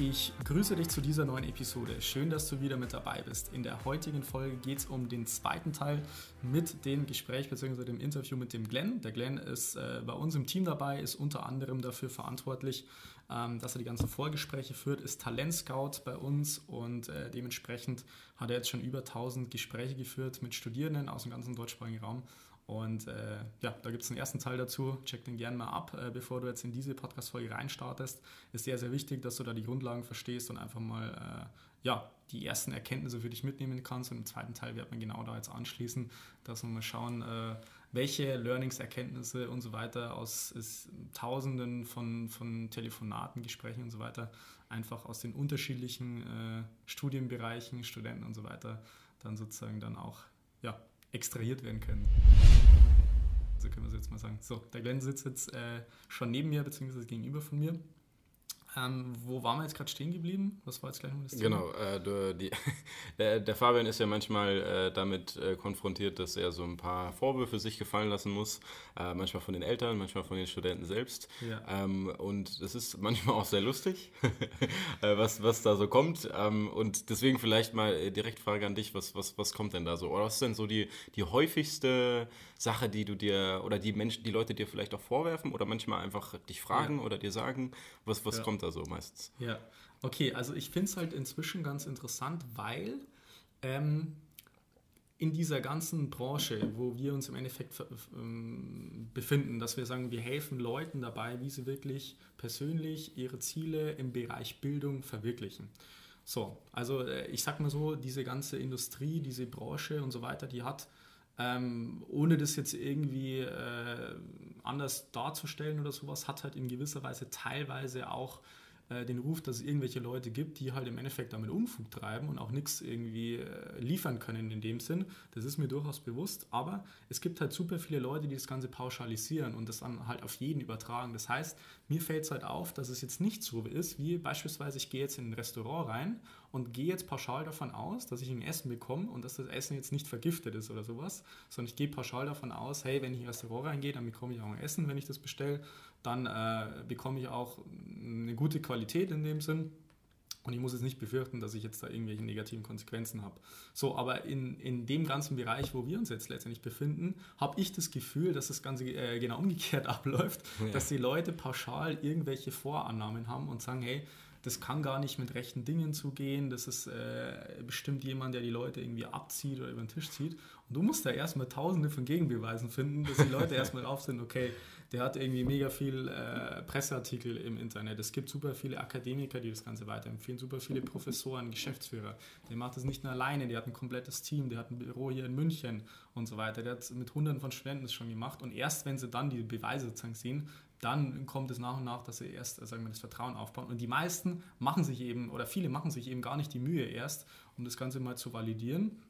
Ich grüße dich zu dieser neuen Episode. Schön, dass du wieder mit dabei bist. In der heutigen Folge geht es um den zweiten Teil mit dem Gespräch bzw. dem Interview mit dem Glenn. Der Glenn ist äh, bei uns im Team dabei, ist unter anderem dafür verantwortlich, ähm, dass er die ganzen Vorgespräche führt, ist Talentscout bei uns und äh, dementsprechend hat er jetzt schon über 1000 Gespräche geführt mit Studierenden aus dem ganzen deutschsprachigen Raum und äh, ja, da gibt es einen ersten Teil dazu. Check den gerne mal ab, äh, bevor du jetzt in diese Podcast-Folge reinstartest. Ist sehr, sehr wichtig, dass du da die Grundlagen verstehst und einfach mal äh, ja, die ersten Erkenntnisse für dich mitnehmen kannst. Und im zweiten Teil wird man genau da jetzt anschließen, dass wir mal schauen, äh, welche Learnings, Erkenntnisse und so weiter aus Tausenden von, von Telefonaten, Gesprächen und so weiter einfach aus den unterschiedlichen äh, Studienbereichen, Studenten und so weiter dann sozusagen dann auch ja, extrahiert werden können. So können wir es jetzt mal sagen. So, der Glenn sitzt jetzt äh, schon neben mir, beziehungsweise gegenüber von mir. Ähm, wo waren wir jetzt gerade stehen geblieben? Was war jetzt gleich noch das? Genau, äh, du, die, der, der, Fabian ist ja manchmal äh, damit äh, konfrontiert, dass er so ein paar Vorwürfe sich gefallen lassen muss. Äh, manchmal von den Eltern, manchmal von den Studenten selbst. Ja. Ähm, und das ist manchmal auch sehr lustig, äh, was, was da so kommt. Ähm, und deswegen vielleicht mal äh, direkt Frage an dich, was, was, was kommt denn da so? Oder was ist denn so die, die häufigste Sache, die du dir, oder die Menschen, die Leute dir vielleicht auch vorwerfen oder manchmal einfach dich fragen ja. oder dir sagen, was, was ja. kommt da so meistens? Ja, okay, also ich finde es halt inzwischen ganz interessant, weil ähm, in dieser ganzen Branche, wo wir uns im Endeffekt ähm, befinden, dass wir sagen, wir helfen Leuten dabei, wie sie wirklich persönlich ihre Ziele im Bereich Bildung verwirklichen. So, also äh, ich sag mal so, diese ganze Industrie, diese Branche und so weiter, die hat ähm, ohne das jetzt irgendwie äh, anders darzustellen oder sowas, hat halt in gewisser Weise teilweise auch äh, den Ruf, dass es irgendwelche Leute gibt, die halt im Endeffekt damit Unfug treiben und auch nichts irgendwie äh, liefern können in dem Sinn. Das ist mir durchaus bewusst, aber es gibt halt super viele Leute, die das Ganze pauschalisieren und das dann halt auf jeden übertragen. Das heißt, mir fällt es halt auf, dass es jetzt nicht so ist, wie beispielsweise ich gehe jetzt in ein Restaurant rein und gehe jetzt pauschal davon aus, dass ich ein Essen bekomme und dass das Essen jetzt nicht vergiftet ist oder sowas, sondern ich gehe pauschal davon aus, hey, wenn ich in ein Restaurant reingehe, dann bekomme ich auch ein Essen, wenn ich das bestelle, dann äh, bekomme ich auch eine gute Qualität in dem Sinn. Und ich muss jetzt nicht befürchten, dass ich jetzt da irgendwelche negativen Konsequenzen habe. So, aber in, in dem ganzen Bereich, wo wir uns jetzt letztendlich befinden, habe ich das Gefühl, dass das Ganze äh, genau umgekehrt abläuft, ja. dass die Leute pauschal irgendwelche Vorannahmen haben und sagen, hey, das kann gar nicht mit rechten Dingen zugehen, das ist äh, bestimmt jemand, der die Leute irgendwie abzieht oder über den Tisch zieht. Und du musst da erstmal tausende von Gegenbeweisen finden, dass die Leute erstmal drauf sind, okay, der hat irgendwie mega viel äh, Presseartikel im Internet. Es gibt super viele Akademiker, die das Ganze weiterempfehlen, super viele Professoren, Geschäftsführer. Der macht das nicht nur alleine, der hat ein komplettes Team, der hat ein Büro hier in München und so weiter. Der hat mit hunderten von Studenten das schon gemacht. Und erst wenn sie dann die Beweise sozusagen sehen, dann kommt es nach und nach, dass sie erst sagen wir, das Vertrauen aufbauen. Und die meisten machen sich eben, oder viele machen sich eben gar nicht die Mühe erst, um das Ganze mal zu validieren.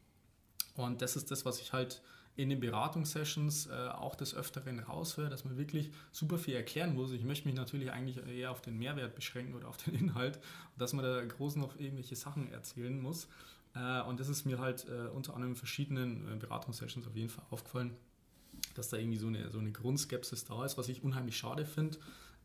Und das ist das, was ich halt in den Beratungssessions äh, auch des Öfteren raushöre, dass man wirklich super viel erklären muss. Ich möchte mich natürlich eigentlich eher auf den Mehrwert beschränken oder auf den Inhalt, dass man da groß noch irgendwelche Sachen erzählen muss. Äh, und das ist mir halt äh, unter anderem in verschiedenen äh, Beratungssessions auf jeden Fall aufgefallen, dass da irgendwie so eine, so eine Grundskepsis da ist, was ich unheimlich schade finde.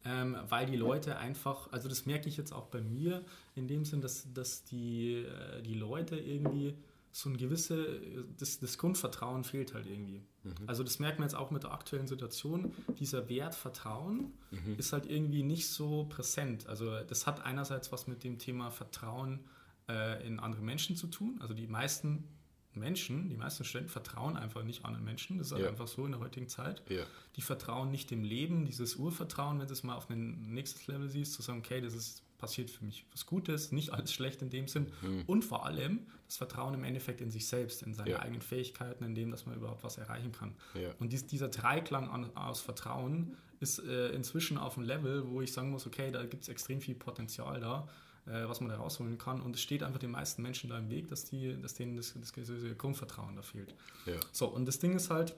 Ähm, weil die Leute einfach, also das merke ich jetzt auch bei mir, in dem Sinn, dass, dass die, äh, die Leute irgendwie so ein gewisse, das, das Grundvertrauen fehlt halt irgendwie. Mhm. Also das merkt man jetzt auch mit der aktuellen Situation. Dieser Wert Vertrauen mhm. ist halt irgendwie nicht so präsent. Also das hat einerseits was mit dem Thema Vertrauen äh, in andere Menschen zu tun. Also die meisten Menschen, die meisten Studenten vertrauen einfach nicht anderen Menschen. Das ist halt ja. einfach so in der heutigen Zeit. Ja. Die vertrauen nicht dem Leben, dieses Urvertrauen, wenn du es mal auf ein nächstes Level siehst, zu sagen, okay, das ist passiert für mich was Gutes, nicht alles schlecht in dem Sinn. Mhm. Und vor allem das Vertrauen im Endeffekt in sich selbst, in seine ja. eigenen Fähigkeiten, in dem, dass man überhaupt was erreichen kann. Ja. Und dies, dieser Dreiklang an, aus Vertrauen ist äh, inzwischen auf einem Level, wo ich sagen muss, okay, da gibt es extrem viel Potenzial da, äh, was man da rausholen kann. Und es steht einfach den meisten Menschen da im Weg, dass, die, dass denen das, das, das Grundvertrauen da fehlt. Ja. So, und das Ding ist halt,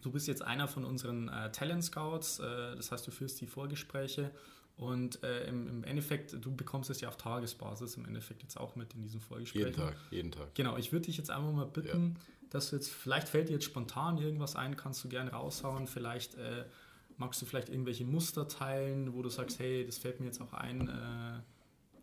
du bist jetzt einer von unseren äh, Talent Scouts, äh, das heißt, du führst die Vorgespräche und äh, im, im, Endeffekt, du bekommst es ja auf Tagesbasis im Endeffekt jetzt auch mit in diesem Vorgespräch. Jeden Tag, jeden Tag. Genau, ich würde dich jetzt einfach mal bitten, ja. dass du jetzt, vielleicht fällt dir jetzt spontan irgendwas ein, kannst du gerne raushauen, vielleicht äh, magst du vielleicht irgendwelche Muster teilen, wo du sagst, hey, das fällt mir jetzt auch ein, äh,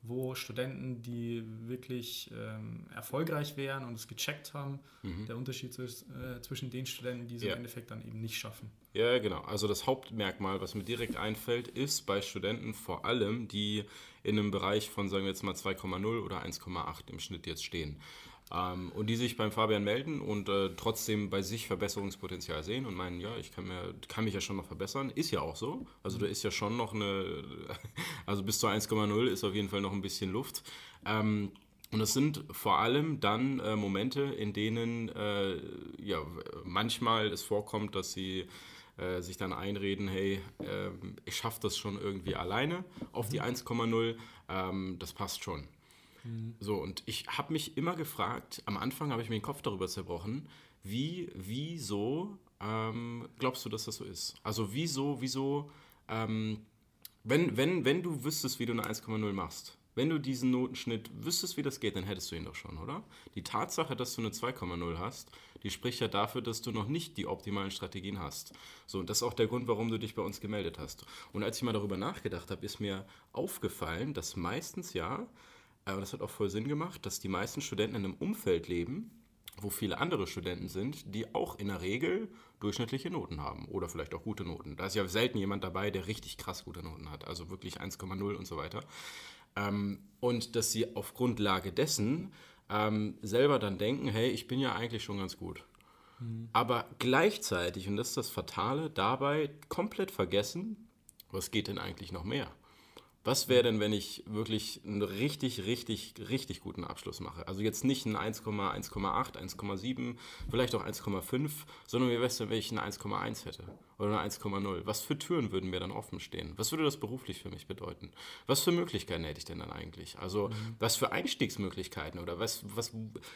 wo Studenten, die wirklich ähm, erfolgreich wären und es gecheckt haben, mhm. der Unterschied ist, äh, zwischen den Studenten, die es ja. im Endeffekt dann eben nicht schaffen. Ja, genau. Also das Hauptmerkmal, was mir direkt einfällt, ist bei Studenten vor allem, die in einem Bereich von, sagen wir jetzt mal 2,0 oder 1,8 im Schnitt jetzt stehen. Ähm, und die sich beim Fabian melden und äh, trotzdem bei sich Verbesserungspotenzial sehen und meinen, ja, ich kann, mir, kann mich ja schon noch verbessern. Ist ja auch so. Also da ist ja schon noch eine, also bis zu 1,0 ist auf jeden Fall noch ein bisschen Luft. Ähm, und es sind vor allem dann äh, Momente, in denen äh, ja, manchmal es vorkommt, dass sie äh, sich dann einreden, hey, äh, ich schaffe das schon irgendwie alleine auf die 1,0, ähm, das passt schon. Mhm. So, und ich habe mich immer gefragt, am Anfang habe ich mir den Kopf darüber zerbrochen, wie, wieso ähm, glaubst du, dass das so ist? Also wieso, wieso, ähm, wenn, wenn, wenn du wüsstest, wie du eine 1,0 machst, wenn du diesen Notenschnitt wüsstest, wie das geht, dann hättest du ihn doch schon, oder? Die Tatsache, dass du eine 2,0 hast, die spricht ja dafür, dass du noch nicht die optimalen Strategien hast. So, und das ist auch der Grund, warum du dich bei uns gemeldet hast. Und als ich mal darüber nachgedacht habe, ist mir aufgefallen, dass meistens ja aber das hat auch voll Sinn gemacht, dass die meisten Studenten in einem Umfeld leben, wo viele andere Studenten sind, die auch in der Regel durchschnittliche Noten haben oder vielleicht auch gute Noten. Da ist ja selten jemand dabei, der richtig krass gute Noten hat, also wirklich 1,0 und so weiter. Ähm, und dass sie auf Grundlage dessen ähm, selber dann denken, hey, ich bin ja eigentlich schon ganz gut. Mhm. Aber gleichzeitig, und das ist das Fatale, dabei komplett vergessen, was geht denn eigentlich noch mehr? Was wäre denn, wenn ich wirklich einen richtig, richtig, richtig guten Abschluss mache? Also jetzt nicht ein 1,1,8, 1,7, vielleicht auch 1,5, sondern wie wäre es denn, wenn ich eine 1,1 hätte oder eine 1,0? Was für Türen würden mir dann offen stehen? Was würde das beruflich für mich bedeuten? Was für Möglichkeiten hätte ich denn dann eigentlich? Also mhm. was für Einstiegsmöglichkeiten oder was, was,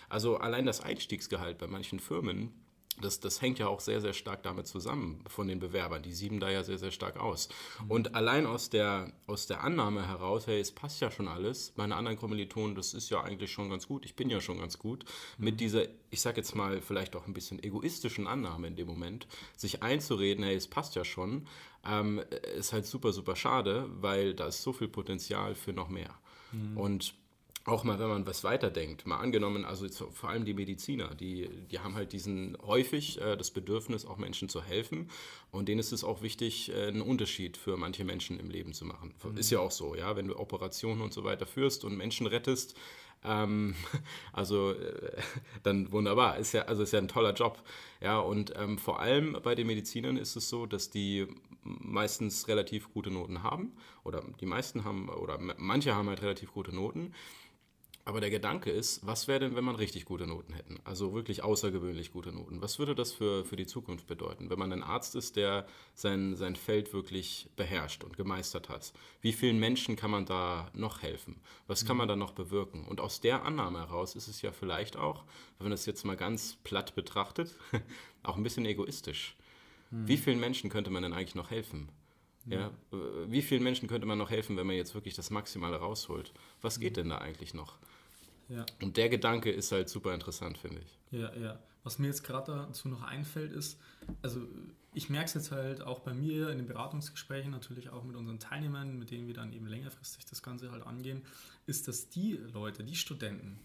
also allein das Einstiegsgehalt bei manchen Firmen das, das hängt ja auch sehr, sehr stark damit zusammen von den Bewerbern. Die sieben da ja sehr, sehr stark aus. Mhm. Und allein aus der, aus der Annahme heraus, hey, es passt ja schon alles, meine anderen Kommilitonen, das ist ja eigentlich schon ganz gut, ich bin ja schon ganz gut, mhm. mit dieser, ich sag jetzt mal, vielleicht auch ein bisschen egoistischen Annahme in dem Moment, sich einzureden, hey, es passt ja schon, ähm, ist halt super, super schade, weil da ist so viel Potenzial für noch mehr. Mhm. Und auch mal, wenn man was weiterdenkt, mal angenommen, also vor allem die Mediziner, die, die haben halt diesen häufig äh, das Bedürfnis, auch Menschen zu helfen. Und denen ist es auch wichtig, äh, einen Unterschied für manche Menschen im Leben zu machen. Mhm. Ist ja auch so, ja, wenn du Operationen und so weiter führst und Menschen rettest, ähm, also äh, dann wunderbar, ist ja, also ist ja ein toller Job. Ja, und ähm, vor allem bei den Medizinern ist es so, dass die meistens relativ gute Noten haben. Oder die meisten haben, oder manche haben halt relativ gute Noten. Aber der Gedanke ist, was wäre denn, wenn man richtig gute Noten hätten? Also wirklich außergewöhnlich gute Noten. Was würde das für, für die Zukunft bedeuten, wenn man ein Arzt ist, der sein, sein Feld wirklich beherrscht und gemeistert hat? Wie vielen Menschen kann man da noch helfen? Was kann man da noch bewirken? Und aus der Annahme heraus ist es ja vielleicht auch, wenn man das jetzt mal ganz platt betrachtet, auch ein bisschen egoistisch. Hm. Wie vielen Menschen könnte man denn eigentlich noch helfen? Ja, wie vielen Menschen könnte man noch helfen, wenn man jetzt wirklich das Maximale rausholt? Was geht denn da eigentlich noch? Ja. Und der Gedanke ist halt super interessant, finde ich. Ja, ja. Was mir jetzt gerade dazu noch einfällt, ist, also ich merke es jetzt halt auch bei mir in den Beratungsgesprächen, natürlich auch mit unseren Teilnehmern, mit denen wir dann eben längerfristig das Ganze halt angehen, ist, dass die Leute, die Studenten,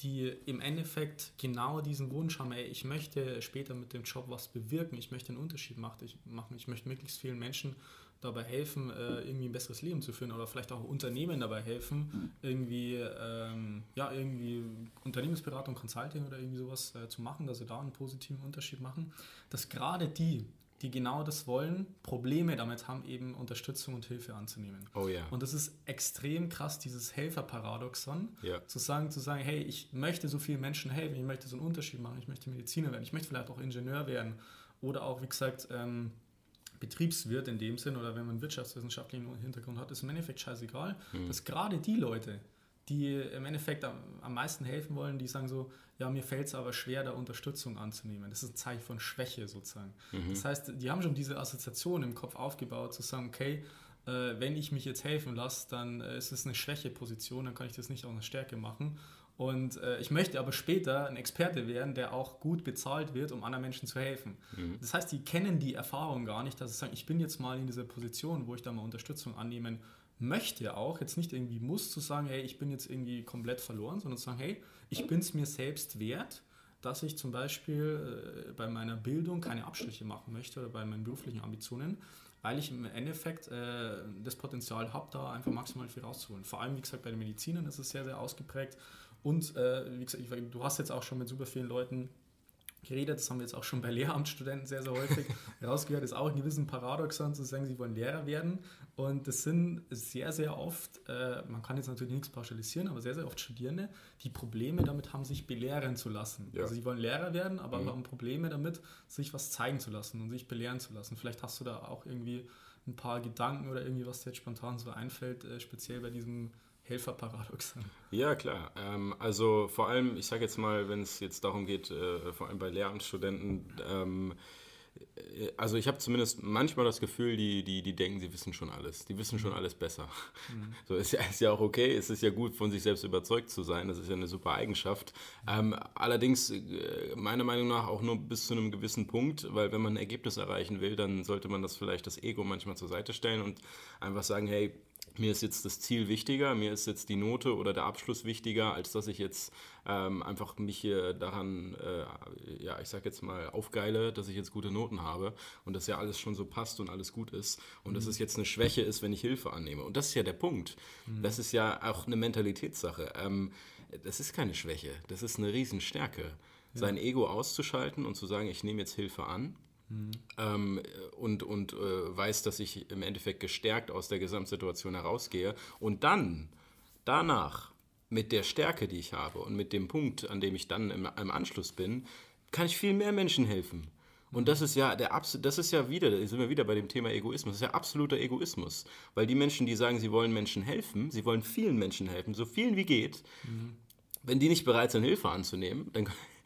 die im Endeffekt genau diesen Wunsch haben, ey, ich möchte später mit dem Job was bewirken, ich möchte einen Unterschied machen, ich, machen, ich möchte möglichst vielen Menschen dabei helfen, äh, irgendwie ein besseres Leben zu führen oder vielleicht auch Unternehmen dabei helfen, irgendwie, ähm, ja, irgendwie Unternehmensberatung, Consulting oder irgendwie sowas äh, zu machen, dass sie da einen positiven Unterschied machen, dass gerade die, die genau das wollen, Probleme damit haben, eben Unterstützung und Hilfe anzunehmen. Oh ja. Und das ist extrem krass, dieses Helferparadoxon, ja. zu sagen, zu sagen, hey, ich möchte so vielen Menschen helfen, ich möchte so einen Unterschied machen, ich möchte Mediziner werden, ich möchte vielleicht auch Ingenieur werden oder auch, wie gesagt, ähm, Betriebswirt in dem Sinn oder wenn man einen wirtschaftswissenschaftlichen Hintergrund hat, ist im Endeffekt scheißegal, mhm. dass gerade die Leute, die im Endeffekt am, am meisten helfen wollen, die sagen so, ja, mir fällt es aber schwer, da Unterstützung anzunehmen. Das ist ein Zeichen von Schwäche sozusagen. Mhm. Das heißt, die haben schon diese Assoziation im Kopf aufgebaut, zu sagen, okay, äh, wenn ich mich jetzt helfen lasse, dann äh, ist es eine Schwächeposition, dann kann ich das nicht auch eine Stärke machen. Und äh, ich möchte aber später ein Experte werden, der auch gut bezahlt wird, um anderen Menschen zu helfen. Mhm. Das heißt, die kennen die Erfahrung gar nicht, dass sie sagen, ich bin jetzt mal in dieser Position, wo ich da mal Unterstützung annehmen möchte auch, jetzt nicht irgendwie muss, zu sagen, hey, ich bin jetzt irgendwie komplett verloren, sondern zu sagen, hey, ich bin es mir selbst wert, dass ich zum Beispiel äh, bei meiner Bildung keine Abstriche machen möchte oder bei meinen beruflichen Ambitionen, weil ich im Endeffekt äh, das Potenzial habe, da einfach maximal viel rauszuholen. Vor allem, wie gesagt, bei den Medizinern ist es sehr, sehr ausgeprägt. Und äh, wie gesagt, ich, du hast jetzt auch schon mit super vielen Leuten geredet, das haben wir jetzt auch schon bei Lehramtsstudenten sehr, sehr häufig rausgehört, ist auch ein gewissen Paradoxon zu sagen, sie wollen Lehrer werden. Und das sind sehr, sehr oft, äh, man kann jetzt natürlich nichts pauschalisieren, aber sehr, sehr oft Studierende, die Probleme damit haben, sich belehren zu lassen. Ja. Also sie wollen Lehrer werden, aber mhm. haben Probleme damit, sich was zeigen zu lassen und sich belehren zu lassen. Vielleicht hast du da auch irgendwie ein paar Gedanken oder irgendwie, was dir jetzt spontan so einfällt, äh, speziell bei diesem Helferparadoxon. Ja, klar. Ähm, also vor allem, ich sage jetzt mal, wenn es jetzt darum geht, äh, vor allem bei Lehramtsstudenten, ähm, äh, also ich habe zumindest manchmal das Gefühl, die, die, die denken, sie wissen schon alles. Die wissen schon mhm. alles besser. Mhm. So ist ja, ist ja auch okay. Es ist ja gut, von sich selbst überzeugt zu sein. Das ist ja eine super Eigenschaft. Ähm, allerdings, äh, meiner Meinung nach, auch nur bis zu einem gewissen Punkt, weil wenn man ein Ergebnis erreichen will, dann sollte man das vielleicht das Ego manchmal zur Seite stellen und einfach sagen, hey, mir ist jetzt das Ziel wichtiger, mir ist jetzt die Note oder der Abschluss wichtiger, als dass ich jetzt ähm, einfach mich hier daran, äh, ja, ich sag jetzt mal, aufgeile, dass ich jetzt gute Noten habe und dass ja alles schon so passt und alles gut ist und mhm. dass es jetzt eine Schwäche ist, wenn ich Hilfe annehme. Und das ist ja der Punkt. Mhm. Das ist ja auch eine Mentalitätssache. Ähm, das ist keine Schwäche, das ist eine Riesenstärke. Ja. Sein Ego auszuschalten und zu sagen, ich nehme jetzt Hilfe an Mhm. Ähm, und und äh, weiß, dass ich im Endeffekt gestärkt aus der Gesamtsituation herausgehe. Und dann, danach, mit der Stärke, die ich habe und mit dem Punkt, an dem ich dann im, im Anschluss bin, kann ich viel mehr Menschen helfen. Und das ist ja der das ist ja wieder, da sind wir wieder bei dem Thema Egoismus, das ist ja absoluter Egoismus. Weil die Menschen, die sagen, sie wollen Menschen helfen, sie wollen vielen Menschen helfen, so vielen wie geht, mhm. wenn die nicht bereit sind, Hilfe anzunehmen, dann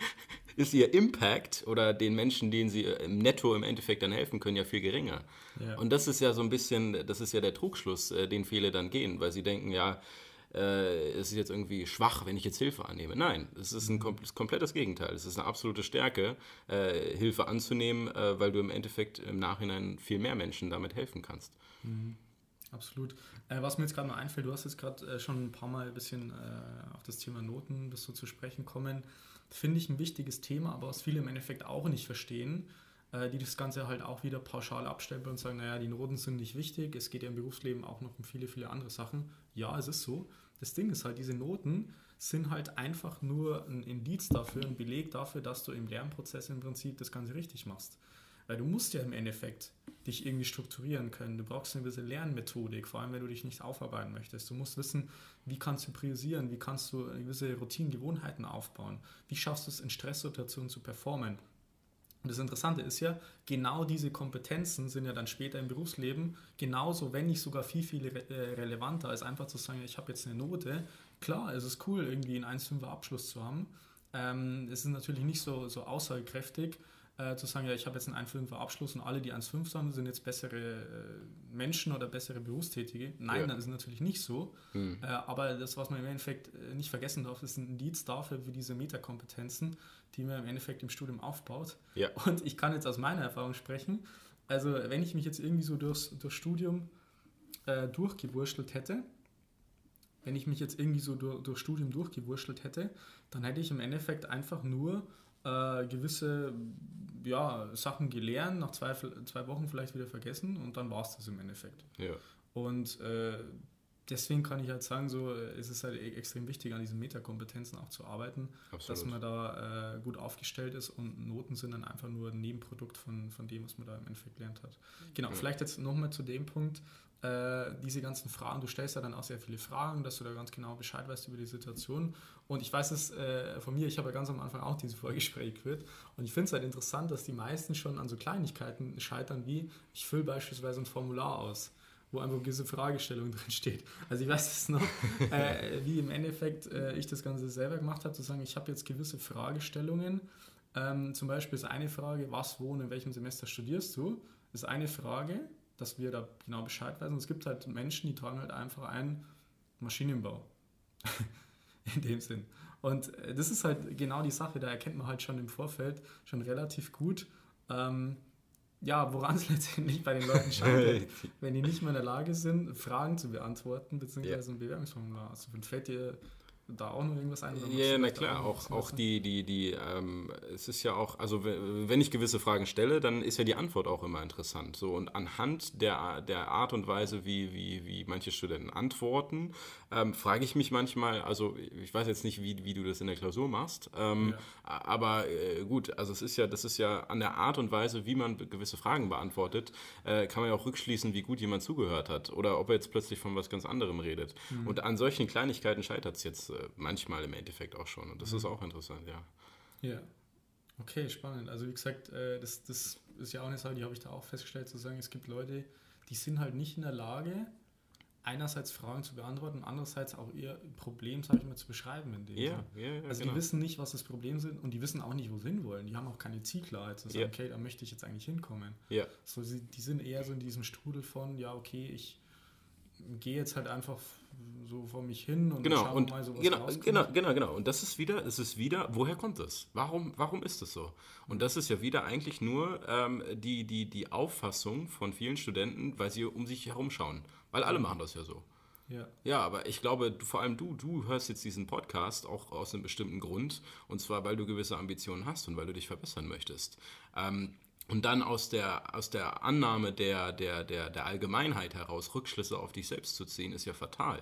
ist ihr Impact oder den Menschen, denen sie äh, im Netto im Endeffekt dann helfen können, ja viel geringer. Ja. Und das ist ja so ein bisschen, das ist ja der Trugschluss, äh, den viele dann gehen, weil sie denken, ja, äh, es ist jetzt irgendwie schwach, wenn ich jetzt Hilfe annehme. Nein, es ist ein kom komplettes Gegenteil. Es ist eine absolute Stärke, äh, Hilfe anzunehmen, äh, weil du im Endeffekt im Nachhinein viel mehr Menschen damit helfen kannst. Mhm. Absolut. Was mir jetzt gerade mal einfällt, du hast jetzt gerade schon ein paar Mal ein bisschen auf das Thema Noten bist du zu sprechen kommen finde ich ein wichtiges Thema, aber was viele im Endeffekt auch nicht verstehen, äh, die das Ganze halt auch wieder pauschal abstempeln und sagen, naja, die Noten sind nicht wichtig, es geht ja im Berufsleben auch noch um viele, viele andere Sachen. Ja, es ist so. Das Ding ist halt, diese Noten sind halt einfach nur ein Indiz dafür, ein Beleg dafür, dass du im Lernprozess im Prinzip das Ganze richtig machst. Weil du musst ja im Endeffekt dich irgendwie strukturieren können. Du brauchst eine gewisse Lernmethodik, vor allem wenn du dich nicht aufarbeiten möchtest. Du musst wissen, wie kannst du priorisieren, wie kannst du gewisse Routinen, Gewohnheiten aufbauen, wie schaffst du es in Stresssituationen zu performen. Und das Interessante ist ja, genau diese Kompetenzen sind ja dann später im Berufsleben genauso, wenn nicht sogar viel, viel äh, relevanter, als einfach zu sagen, ich habe jetzt eine Note. Klar, es ist cool, irgendwie einen 1,5er Abschluss zu haben. Ähm, es ist natürlich nicht so, so aussagekräftig, äh, zu sagen, ja, ich habe jetzt einen 1,5er Abschluss und alle, die 1,5 haben, sind jetzt bessere äh, Menschen oder bessere Berufstätige. Nein, ja. das ist natürlich nicht so. Hm. Äh, aber das, was man im Endeffekt äh, nicht vergessen darf, ist ein Indiz dafür, für diese Metakompetenzen, die man im Endeffekt im Studium aufbaut. Ja. Und ich kann jetzt aus meiner Erfahrung sprechen. Also, wenn ich mich jetzt irgendwie so durchs, durchs Studium äh, durchgewurschtelt hätte, wenn ich mich jetzt irgendwie so durch, durch Studium durchgewurschtelt hätte, dann hätte ich im Endeffekt einfach nur äh, gewisse ja, Sachen gelernt, nach zwei, zwei Wochen vielleicht wieder vergessen und dann war es das im Endeffekt. Ja. Und äh, deswegen kann ich halt sagen, so ist es halt e-, extrem wichtig, an diesen Metakompetenzen auch zu arbeiten, Absolut. dass man da äh, gut aufgestellt ist und Noten sind dann einfach nur ein Nebenprodukt von, von dem, was man da im Endeffekt gelernt hat. Genau, ja. vielleicht jetzt nochmal zu dem Punkt, äh, diese ganzen Fragen, du stellst ja dann auch sehr viele Fragen, dass du da ganz genau Bescheid weißt über die Situation. Und ich weiß es äh, von mir, ich habe ja ganz am Anfang auch diese Vorgespräche geführt. Und ich finde es halt interessant, dass die meisten schon an so Kleinigkeiten scheitern, wie ich fülle beispielsweise ein Formular aus wo einfach diese Fragestellung drin steht. Also ich weiß es noch, äh, wie im Endeffekt äh, ich das Ganze selber gemacht habe, zu sagen, ich habe jetzt gewisse Fragestellungen. Ähm, zum Beispiel ist eine Frage, was, wo und in welchem Semester studierst du? Ist eine Frage dass wir da genau Bescheid wissen. Es gibt halt Menschen, die tragen halt einfach ein Maschinenbau. in dem Sinn. Und äh, das ist halt genau die Sache, da erkennt man halt schon im Vorfeld schon relativ gut, ähm, ja, woran es letztendlich bei den Leuten scheitert, wenn die nicht mehr in der Lage sind, Fragen zu beantworten, beziehungsweise ein Bewerbungsformular. Also fällt dir da auch noch irgendwas ein? Ja, na klar, auch, auch die, die, die, ähm, es ist ja auch, also wenn ich gewisse Fragen stelle, dann ist ja die Antwort auch immer interessant. So, und anhand der, der Art und Weise, wie, wie, wie manche Studenten antworten, ähm, frage ich mich manchmal, also ich weiß jetzt nicht, wie, wie du das in der Klausur machst, ähm, ja. aber äh, gut, also es ist ja, das ist ja an der Art und Weise, wie man gewisse Fragen beantwortet, äh, kann man ja auch rückschließen, wie gut jemand zugehört hat oder ob er jetzt plötzlich von was ganz anderem redet. Mhm. Und an solchen Kleinigkeiten scheitert es jetzt manchmal im Endeffekt auch schon. Und das mhm. ist auch interessant, ja. Ja. Okay, spannend. Also wie gesagt, äh, das, das ist ja auch eine Sache, die habe ich da auch festgestellt, zu sagen, es gibt Leute, die sind halt nicht in der Lage, einerseits Fragen zu beantworten, andererseits auch ihr Problem, sage ich mal, zu beschreiben. In dem ja, ja, ja, also genau. die wissen nicht, was das Problem sind und die wissen auch nicht, wo sie hinwollen. Die haben auch keine Zielklarheit zu sagen, ja. okay, da möchte ich jetzt eigentlich hinkommen. Ja. So, sie, die sind eher so in diesem Strudel von, ja, okay, ich gehe jetzt halt einfach so vor mich hin und genau, schaue und mal so was genau, rauskommt. Genau, genau, genau. Und das ist wieder, es ist wieder, woher kommt das? Warum, warum ist das so? Und das ist ja wieder eigentlich nur ähm, die, die, die Auffassung von vielen Studenten, weil sie um sich herum schauen. Weil alle machen das ja so. Ja. ja, aber ich glaube, vor allem du, du hörst jetzt diesen Podcast auch aus einem bestimmten Grund. Und zwar, weil du gewisse Ambitionen hast und weil du dich verbessern möchtest. Ähm, und dann aus der, aus der Annahme der, der, der, der Allgemeinheit heraus Rückschlüsse auf dich selbst zu ziehen, ist ja fatal.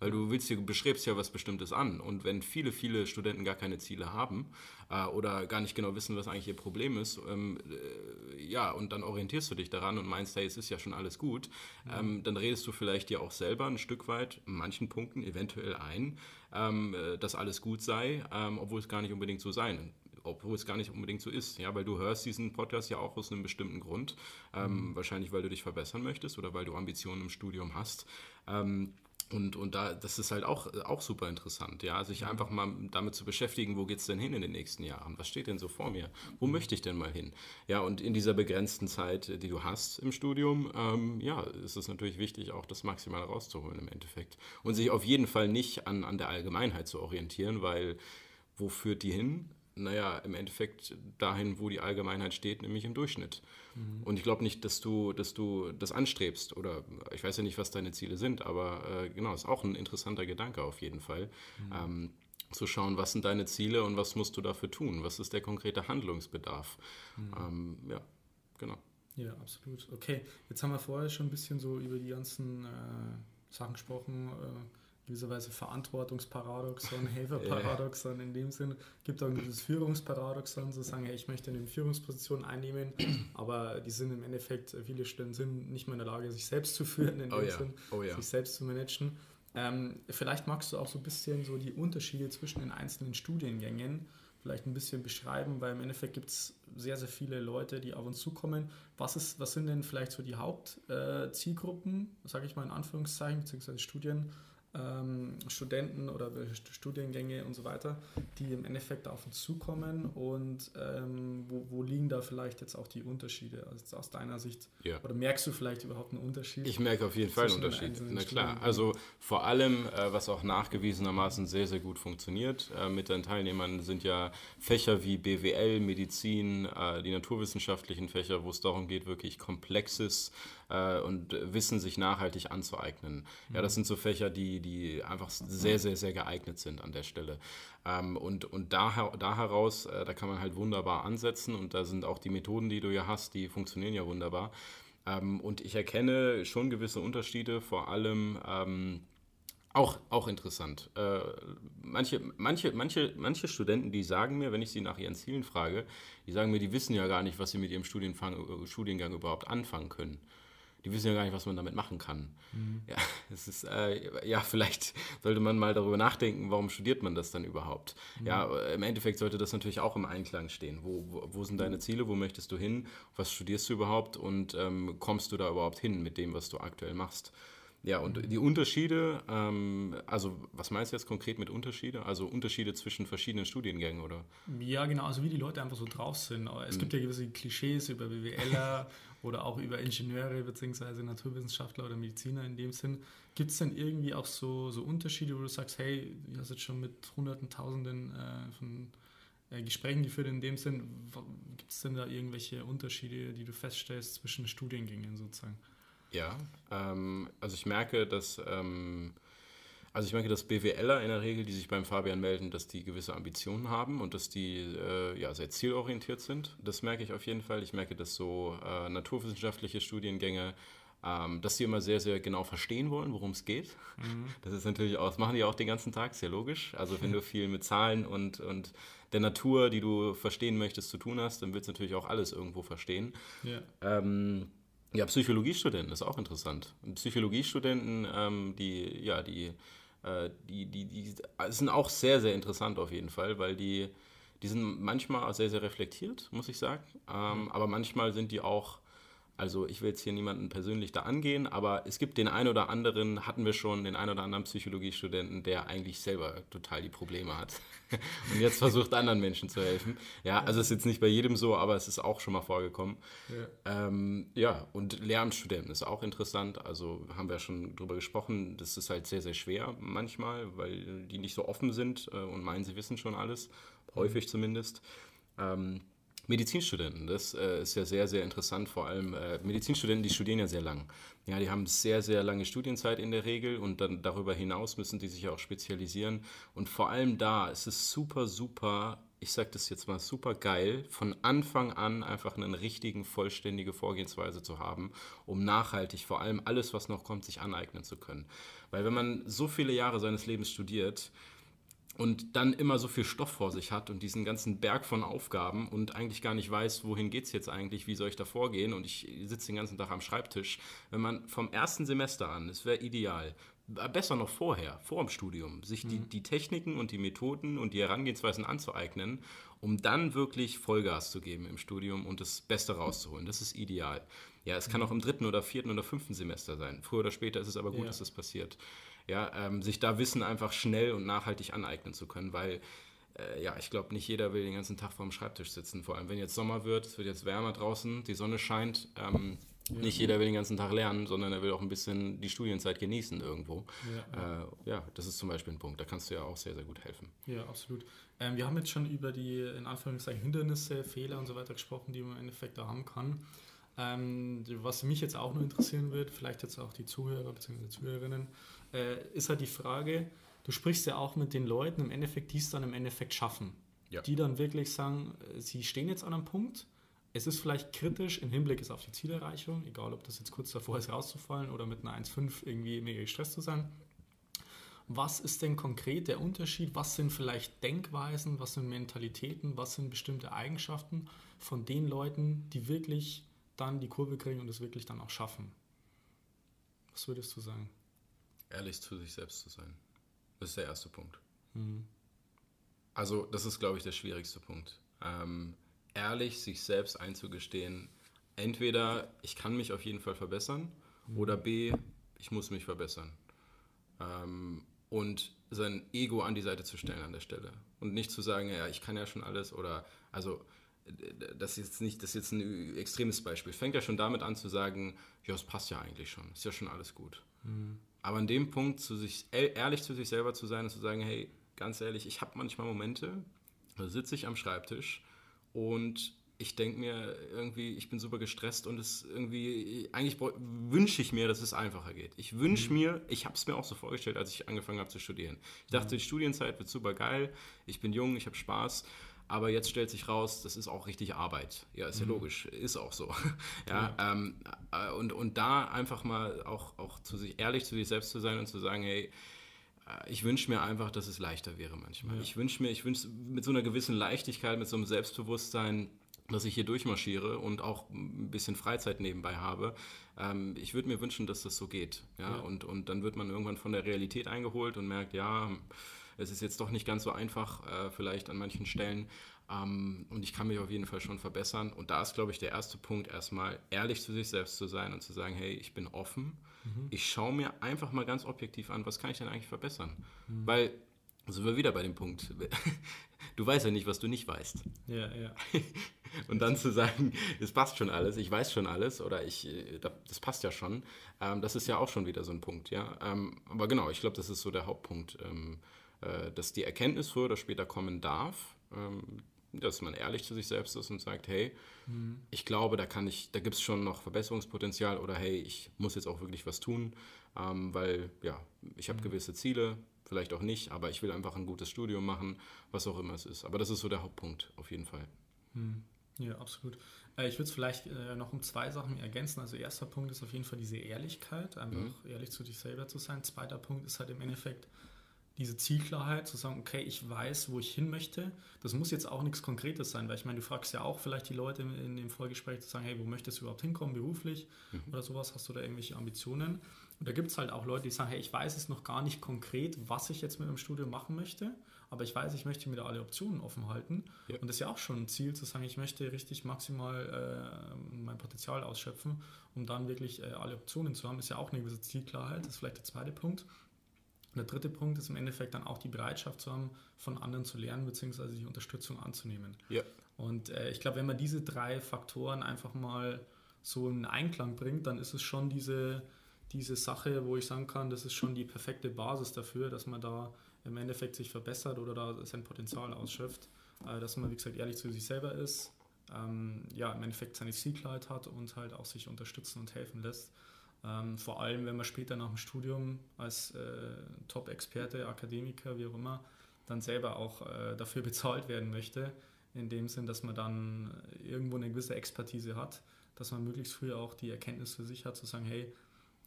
Weil du willst, du beschreibst ja was Bestimmtes an. Und wenn viele, viele Studenten gar keine Ziele haben äh, oder gar nicht genau wissen, was eigentlich ihr Problem ist, ähm, äh, ja, und dann orientierst du dich daran und meinst, hey, es ist ja schon alles gut, mhm. ähm, dann redest du vielleicht dir auch selber ein Stück weit, in manchen Punkten eventuell ein, ähm, äh, dass alles gut sei, ähm, obwohl es gar nicht unbedingt so sein obwohl es gar nicht unbedingt so ist. Ja, weil du hörst diesen Podcast ja auch aus einem bestimmten Grund. Ähm, mhm. Wahrscheinlich, weil du dich verbessern möchtest oder weil du Ambitionen im Studium hast. Ähm, und, und da, das ist halt auch, auch super interessant, ja, sich mhm. einfach mal damit zu beschäftigen, wo geht es denn hin in den nächsten Jahren? Was steht denn so vor mir? Wo mhm. möchte ich denn mal hin? Ja, und in dieser begrenzten Zeit, die du hast im Studium, ähm, ja, ist es natürlich wichtig, auch das Maximale rauszuholen im Endeffekt. Und sich auf jeden Fall nicht an, an der Allgemeinheit zu orientieren, weil wo führt die hin? Naja, im Endeffekt dahin, wo die Allgemeinheit steht, nämlich im Durchschnitt. Mhm. Und ich glaube nicht, dass du, dass du das anstrebst oder ich weiß ja nicht, was deine Ziele sind, aber äh, genau, ist auch ein interessanter Gedanke auf jeden Fall. Mhm. Ähm, zu schauen, was sind deine Ziele und was musst du dafür tun? Was ist der konkrete Handlungsbedarf? Mhm. Ähm, ja, genau. Ja, absolut. Okay, jetzt haben wir vorher schon ein bisschen so über die ganzen äh, Sachen gesprochen. Äh, gewisserweise Verantwortungsparadoxon, Helferparadoxon in dem Sinn. gibt auch dieses Führungsparadoxon, zu sagen, hey, ich möchte eine Führungsposition einnehmen, aber die sind im Endeffekt, viele Stellen sind nicht mehr in der Lage, sich selbst zu führen, in oh dem. Sinn, oh ja. sich selbst zu managen. Ähm, vielleicht magst du auch so ein bisschen so die Unterschiede zwischen den einzelnen Studiengängen vielleicht ein bisschen beschreiben, weil im Endeffekt gibt es sehr, sehr viele Leute, die auf uns zukommen. Was, ist, was sind denn vielleicht so die Hauptzielgruppen, äh, sage ich mal in Anführungszeichen, beziehungsweise Studien, ähm, Studenten oder Studiengänge und so weiter, die im Endeffekt auf uns zukommen und ähm, wo, wo, liegen da vielleicht jetzt auch die Unterschiede also aus deiner Sicht? Ja. Oder merkst du vielleicht überhaupt einen Unterschied? Ich merke auf jeden Fall einen Unterschied. Na klar, also vor allem, äh, was auch nachgewiesenermaßen sehr, sehr gut funktioniert äh, mit den Teilnehmern, sind ja Fächer wie BWL, Medizin, äh, die naturwissenschaftlichen Fächer, wo es darum geht, wirklich komplexes äh, und Wissen sich nachhaltig anzueignen. Mhm. Ja, das sind so Fächer, die, die einfach sehr, sehr, sehr geeignet sind an der Stelle. Ähm, und und da, da heraus, äh, da kann man halt wunderbar ansetzen und da sind auch die Methoden, die du ja hast, die funktionieren ja wunderbar. Ähm, und ich erkenne schon gewisse Unterschiede, vor allem ähm, Auch, auch interessant. Äh, manche, manche, manche, manche Studenten, die sagen mir, wenn ich sie nach ihren Zielen frage, die sagen mir, die wissen ja gar nicht, was sie mit ihrem Studienfang, Studiengang überhaupt anfangen können die wissen ja gar nicht, was man damit machen kann. Mhm. Ja, es ist, äh, ja, vielleicht sollte man mal darüber nachdenken, warum studiert man das dann überhaupt? Mhm. Ja, im Endeffekt sollte das natürlich auch im Einklang stehen. Wo, wo, wo sind deine Ziele? Wo möchtest du hin? Was studierst du überhaupt? Und ähm, kommst du da überhaupt hin mit dem, was du aktuell machst? Ja, und mhm. die Unterschiede, ähm, also was meinst du jetzt konkret mit Unterschiede? Also Unterschiede zwischen verschiedenen Studiengängen, oder? Ja, genau, also wie die Leute einfach so drauf sind. Es mhm. gibt ja gewisse Klischees über BWLer oder auch über Ingenieure bzw. Naturwissenschaftler oder Mediziner in dem Sinn. Gibt es denn irgendwie auch so, so Unterschiede, wo du sagst, hey, du hast jetzt schon mit Hunderten, Tausenden äh, von äh, Gesprächen geführt in dem Sinn, gibt es denn da irgendwelche Unterschiede, die du feststellst zwischen Studiengängen sozusagen? Ja, ähm, also ich merke, dass ähm, also ich merke, dass BWLer in der Regel, die sich beim Fabian melden, dass die gewisse Ambitionen haben und dass die äh, ja, sehr zielorientiert sind. Das merke ich auf jeden Fall. Ich merke, dass so äh, naturwissenschaftliche Studiengänge, ähm, dass die immer sehr, sehr genau verstehen wollen, worum es geht. Mhm. Das ist natürlich auch, das machen die auch den ganzen Tag, sehr logisch. Also wenn du viel mit Zahlen und, und der Natur, die du verstehen möchtest, zu tun hast, dann willst du natürlich auch alles irgendwo verstehen. Ja. Ähm, ja, Psychologiestudenten ist auch interessant. Psychologiestudenten, ähm, die, ja, die, die, die, die sind auch sehr, sehr interessant auf jeden Fall, weil die, die sind manchmal sehr, sehr reflektiert, muss ich sagen. Ähm, mhm. Aber manchmal sind die auch also ich will jetzt hier niemanden persönlich da angehen, aber es gibt den einen oder anderen, hatten wir schon, den einen oder anderen Psychologiestudenten, der eigentlich selber total die Probleme hat und jetzt versucht anderen Menschen zu helfen. Ja, also es ist jetzt nicht bei jedem so, aber es ist auch schon mal vorgekommen. Ja, ähm, ja und Lehramtsstudenten ist auch interessant. Also haben wir schon drüber gesprochen, das ist halt sehr, sehr schwer manchmal, weil die nicht so offen sind äh, und meinen, sie wissen schon alles, häufig mhm. zumindest. Ähm, Medizinstudenten, das äh, ist ja sehr, sehr interessant. Vor allem äh, Medizinstudenten, die studieren ja sehr lang. Ja, die haben sehr, sehr lange Studienzeit in der Regel und dann darüber hinaus müssen die sich auch spezialisieren. Und vor allem da ist es super, super, ich sage das jetzt mal, super geil, von Anfang an einfach eine richtigen, vollständige Vorgehensweise zu haben, um nachhaltig vor allem alles, was noch kommt, sich aneignen zu können. Weil wenn man so viele Jahre seines Lebens studiert, und dann immer so viel Stoff vor sich hat und diesen ganzen Berg von Aufgaben und eigentlich gar nicht weiß, wohin geht es jetzt eigentlich, wie soll ich da vorgehen und ich sitze den ganzen Tag am Schreibtisch. Wenn man vom ersten Semester an, es wäre ideal, besser noch vorher, vor dem Studium, sich mhm. die, die Techniken und die Methoden und die Herangehensweisen anzueignen, um dann wirklich Vollgas zu geben im Studium und das Beste rauszuholen. Das ist ideal. Ja, es kann mhm. auch im dritten oder vierten oder fünften Semester sein. Früher oder später ist es aber gut, ja. dass das passiert ja, ähm, sich da Wissen einfach schnell und nachhaltig aneignen zu können, weil äh, ja, ich glaube, nicht jeder will den ganzen Tag vor dem Schreibtisch sitzen, vor allem wenn jetzt Sommer wird, es wird jetzt wärmer draußen, die Sonne scheint. Ähm, ja. Nicht jeder will den ganzen Tag lernen, sondern er will auch ein bisschen die Studienzeit genießen irgendwo. Ja, äh, ja das ist zum Beispiel ein Punkt. Da kannst du ja auch sehr, sehr gut helfen. Ja, absolut. Ähm, wir haben jetzt schon über die, in Anführungszeichen, Hindernisse, Fehler und so weiter gesprochen, die man im Endeffekt da haben kann. Ähm, was mich jetzt auch nur interessieren wird, vielleicht jetzt auch die Zuhörer bzw. Zuhörerinnen, äh, ist halt die Frage, du sprichst ja auch mit den Leuten im Endeffekt, die es dann im Endeffekt schaffen. Ja. Die dann wirklich sagen, äh, sie stehen jetzt an einem Punkt, es ist vielleicht kritisch im Hinblick auf die Zielerreichung, egal ob das jetzt kurz davor ist rauszufallen oder mit einer 1,5 irgendwie mega gestresst zu sein. Was ist denn konkret der Unterschied? Was sind vielleicht Denkweisen? Was sind Mentalitäten? Was sind bestimmte Eigenschaften von den Leuten, die wirklich dann die Kurve kriegen und es wirklich dann auch schaffen? Was würdest du sagen? Ehrlich zu sich selbst zu sein. Das ist der erste Punkt. Mhm. Also, das ist, glaube ich, der schwierigste Punkt. Ähm, ehrlich sich selbst einzugestehen, entweder ich kann mich auf jeden Fall verbessern mhm. oder B, ich muss mich verbessern. Ähm, und sein Ego an die Seite zu stellen an der Stelle. Und nicht zu sagen, ja, ich kann ja schon alles oder, also, das ist jetzt nicht, das ist jetzt ein extremes Beispiel. Fängt ja schon damit an zu sagen, ja, es passt ja eigentlich schon, ist ja schon alles gut. Mhm. Aber an dem Punkt, zu sich, ehrlich zu sich selber zu sein und zu sagen, hey, ganz ehrlich, ich habe manchmal Momente, da sitze ich am Schreibtisch und ich denke mir irgendwie, ich bin super gestresst und es irgendwie, eigentlich wünsche ich mir, dass es einfacher geht. Ich wünsche mhm. mir, ich habe es mir auch so vorgestellt, als ich angefangen habe zu studieren. Ich dachte, mhm. die Studienzeit wird super geil, ich bin jung, ich habe Spaß aber jetzt stellt sich raus, das ist auch richtig Arbeit. Ja, ist ja mhm. logisch, ist auch so. ja, ja. Ähm, äh, und, und da einfach mal auch, auch zu sich, ehrlich zu sich selbst zu sein und zu sagen, hey, äh, ich wünsche mir einfach, dass es leichter wäre manchmal. Ja. Ich wünsche mir, ich wünsche mit so einer gewissen Leichtigkeit, mit so einem Selbstbewusstsein, dass ich hier durchmarschiere und auch ein bisschen Freizeit nebenbei habe. Ähm, ich würde mir wünschen, dass das so geht. Ja? ja? Und, und dann wird man irgendwann von der Realität eingeholt und merkt, ja, es ist jetzt doch nicht ganz so einfach, äh, vielleicht an manchen Stellen. Ähm, und ich kann mich auf jeden Fall schon verbessern. Und da ist, glaube ich, der erste Punkt, erstmal ehrlich zu sich selbst zu sein und zu sagen, hey, ich bin offen. Mhm. Ich schaue mir einfach mal ganz objektiv an, was kann ich denn eigentlich verbessern? Mhm. Weil sind wir wieder bei dem Punkt. Du weißt ja nicht, was du nicht weißt. Ja, ja. Und dann zu sagen, es passt schon alles, ich weiß schon alles oder ich, äh, das passt ja schon, ähm, das ist ja auch schon wieder so ein Punkt, ja. Ähm, aber genau, ich glaube, das ist so der Hauptpunkt, ähm, äh, dass die Erkenntnis früher oder später kommen darf, dass man ehrlich zu sich selbst ist und sagt, hey, mhm. ich glaube, da kann ich, da gibt es schon noch Verbesserungspotenzial oder hey, ich muss jetzt auch wirklich was tun, weil ja, ich habe mhm. gewisse Ziele, vielleicht auch nicht, aber ich will einfach ein gutes Studium machen, was auch immer es ist. Aber das ist so der Hauptpunkt auf jeden Fall. Mhm. Ja, absolut. Äh, ich würde es vielleicht äh, noch um zwei Sachen ergänzen. Also erster Punkt ist auf jeden Fall diese Ehrlichkeit, einfach mhm. ehrlich zu dich selber zu sein. Zweiter Punkt ist halt im Endeffekt diese Zielklarheit, zu sagen, okay, ich weiß, wo ich hin möchte. Das muss jetzt auch nichts Konkretes sein, weil ich meine, du fragst ja auch vielleicht die Leute in dem Vorgespräch zu sagen, hey, wo möchtest du überhaupt hinkommen, beruflich mhm. oder sowas, hast du da irgendwelche Ambitionen? Und da gibt es halt auch Leute, die sagen, hey, ich weiß es noch gar nicht konkret, was ich jetzt mit dem Studium machen möchte, aber ich weiß, ich möchte mir da alle Optionen offen halten. Ja. Und das ist ja auch schon ein Ziel, zu sagen, ich möchte richtig maximal äh, mein Potenzial ausschöpfen, um dann wirklich äh, alle Optionen zu haben, ist ja auch eine gewisse Zielklarheit. Das ist vielleicht der zweite Punkt. Und der dritte Punkt ist im Endeffekt dann auch die Bereitschaft zu haben, von anderen zu lernen, beziehungsweise die Unterstützung anzunehmen. Ja. Und äh, ich glaube, wenn man diese drei Faktoren einfach mal so in Einklang bringt, dann ist es schon diese diese Sache, wo ich sagen kann, das ist schon die perfekte Basis dafür, dass man da im Endeffekt sich verbessert oder da sein Potenzial ausschöpft, äh, dass man, wie gesagt, ehrlich zu sich selber ist, ähm, ja, im Endeffekt seine Zielklarheit hat und halt auch sich unterstützen und helfen lässt. Ähm, vor allem, wenn man später nach dem Studium als äh, Top-Experte, Akademiker, wie auch immer, dann selber auch äh, dafür bezahlt werden möchte, in dem Sinn, dass man dann irgendwo eine gewisse Expertise hat, dass man möglichst früh auch die Erkenntnis für sich hat, zu sagen, hey,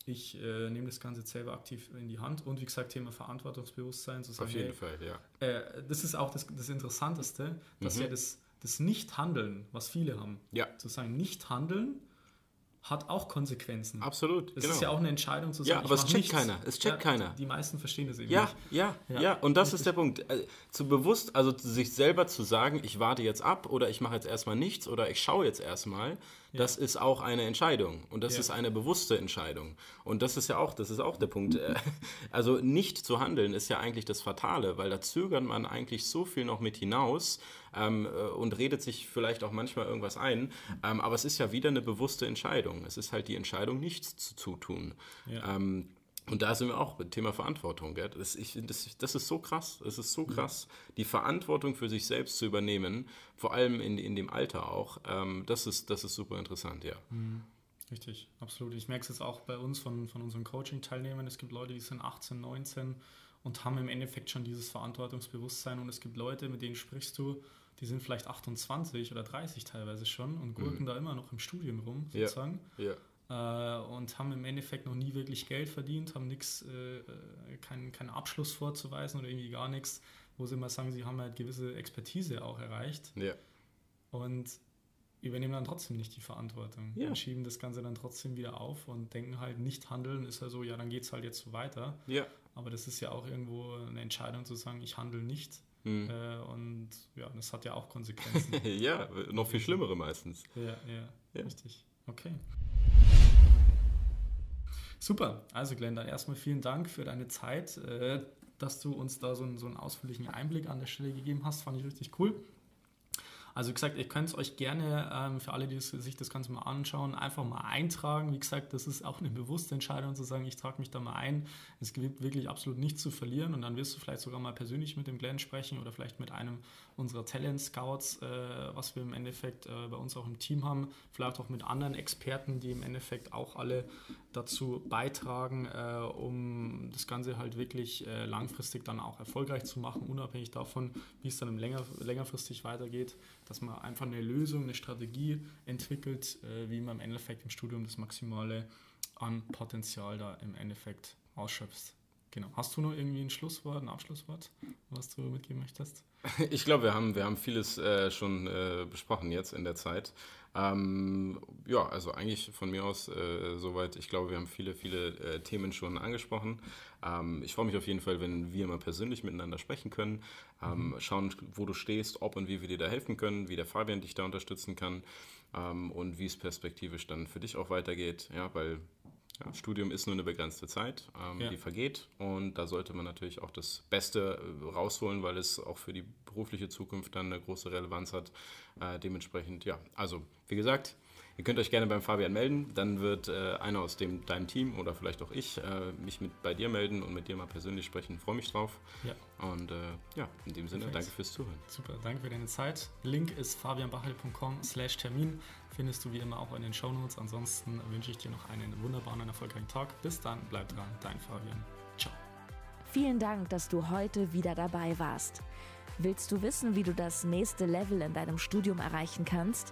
ich äh, nehme das Ganze selber aktiv in die Hand und wie gesagt, Thema Verantwortungsbewusstsein. Zu sagen, Auf jeden hey, Fall, ja. Äh, das ist auch das, das Interessanteste, dass mhm. ja das, das Nicht-Handeln, was viele haben, ja. zu sagen, nicht handeln hat auch Konsequenzen. Absolut. Es genau. ist ja auch eine Entscheidung zu sagen. Ja, aber es checkt nichts. keiner. Es checkt ja, keiner. Die meisten verstehen das eben ja, nicht. Ja, ja, ja. Und das Richtig. ist der Punkt. Äh, zu bewusst, also sich selber zu sagen, ich warte jetzt ab oder ich mache jetzt erstmal nichts oder ich schaue jetzt erstmal, das ist auch eine Entscheidung und das ist eine bewusste Entscheidung. Und das ist ja auch, das ist auch der Punkt. Äh, also nicht zu handeln ist ja eigentlich das Fatale, weil da zögert man eigentlich so viel noch mit hinaus ähm, äh, und redet sich vielleicht auch manchmal irgendwas ein. Ähm, aber es ist ja wieder eine bewusste Entscheidung. Es ist halt die Entscheidung, nichts zu, zu tun. Ja. Ähm, und da sind wir auch mit Thema Verantwortung. Gell? Das, ich, das, das ist so krass. Es ist so krass, die Verantwortung für sich selbst zu übernehmen, vor allem in, in dem Alter auch. Ähm, das, ist, das ist super interessant, ja. Mhm. Richtig, absolut. Ich merke es jetzt auch bei uns von, von unseren Coaching-Teilnehmern. Es gibt Leute, die sind 18, 19 und haben im Endeffekt schon dieses Verantwortungsbewusstsein. Und es gibt Leute, mit denen sprichst du, die sind vielleicht 28 oder 30 teilweise schon und gurken mhm. da immer noch im Studium rum, sozusagen. Ja. ja äh, und haben im Endeffekt noch nie wirklich Geld verdient, haben nichts, äh, äh keinen kein Abschluss vorzuweisen oder irgendwie gar nichts, wo sie mal sagen, sie haben halt gewisse Expertise auch erreicht. Ja. Und übernehmen dann trotzdem nicht die Verantwortung ja. und schieben das Ganze dann trotzdem wieder auf und denken halt, nicht handeln ist ja so, ja, dann geht es halt jetzt so weiter. Ja. Aber das ist ja auch irgendwo eine Entscheidung zu sagen, ich handle nicht. Mhm. Äh, und ja, das hat ja auch Konsequenzen. ja, noch viel schlimmere meistens. Ja, ja, ja. richtig. Okay. Super. Also Glenn, dann erstmal vielen Dank für deine Zeit, äh, dass du uns da so einen, so einen ausführlichen Einblick an der Stelle gegeben hast. Fand ich richtig cool. Also wie gesagt, ihr könnt es euch gerne ähm, für alle, die sich das Ganze mal anschauen, einfach mal eintragen. Wie gesagt, das ist auch eine bewusste Entscheidung zu sagen, ich trage mich da mal ein. Es gibt wirklich absolut nichts zu verlieren und dann wirst du vielleicht sogar mal persönlich mit dem Glenn sprechen oder vielleicht mit einem unserer Talent Scouts, äh, was wir im Endeffekt äh, bei uns auch im Team haben. Vielleicht auch mit anderen Experten, die im Endeffekt auch alle dazu beitragen, äh, um das Ganze halt wirklich äh, langfristig dann auch erfolgreich zu machen, unabhängig davon, wie es dann länger, längerfristig weitergeht dass man einfach eine Lösung, eine Strategie entwickelt, äh, wie man im Endeffekt im Studium das Maximale an Potenzial da im Endeffekt ausschöpft. Genau. Hast du noch irgendwie ein Schlusswort, ein Abschlusswort, was du mitgeben möchtest? Ich glaube, wir haben, wir haben vieles äh, schon äh, besprochen jetzt in der Zeit. Ähm, ja, also eigentlich von mir aus äh, soweit. Ich glaube, wir haben viele, viele äh, Themen schon angesprochen. Ähm, ich freue mich auf jeden Fall, wenn wir mal persönlich miteinander sprechen können, ähm, mhm. schauen, wo du stehst, ob und wie wir dir da helfen können, wie der Fabian dich da unterstützen kann ähm, und wie es perspektivisch dann für dich auch weitergeht. Ja, weil ja, Studium ist nur eine begrenzte Zeit, ähm, ja. die vergeht und da sollte man natürlich auch das Beste äh, rausholen, weil es auch für die berufliche Zukunft dann eine große Relevanz hat. Äh, dementsprechend, ja, also wie gesagt, Ihr könnt euch gerne beim Fabian melden, dann wird äh, einer aus dem, deinem Team oder vielleicht auch ich äh, mich mit bei dir melden und mit dir mal persönlich sprechen. Freue mich drauf. Ja. Und äh, ja, in dem Sinne, Perfekt. danke fürs Zuhören. Super, danke für deine Zeit. Link ist fabianbachel.com slash Termin. Findest du wie immer auch in den Shownotes. Ansonsten wünsche ich dir noch einen wunderbaren und erfolgreichen Tag. Bis dann, bleib dran, dein Fabian. Ciao. Vielen Dank, dass du heute wieder dabei warst. Willst du wissen, wie du das nächste Level in deinem Studium erreichen kannst?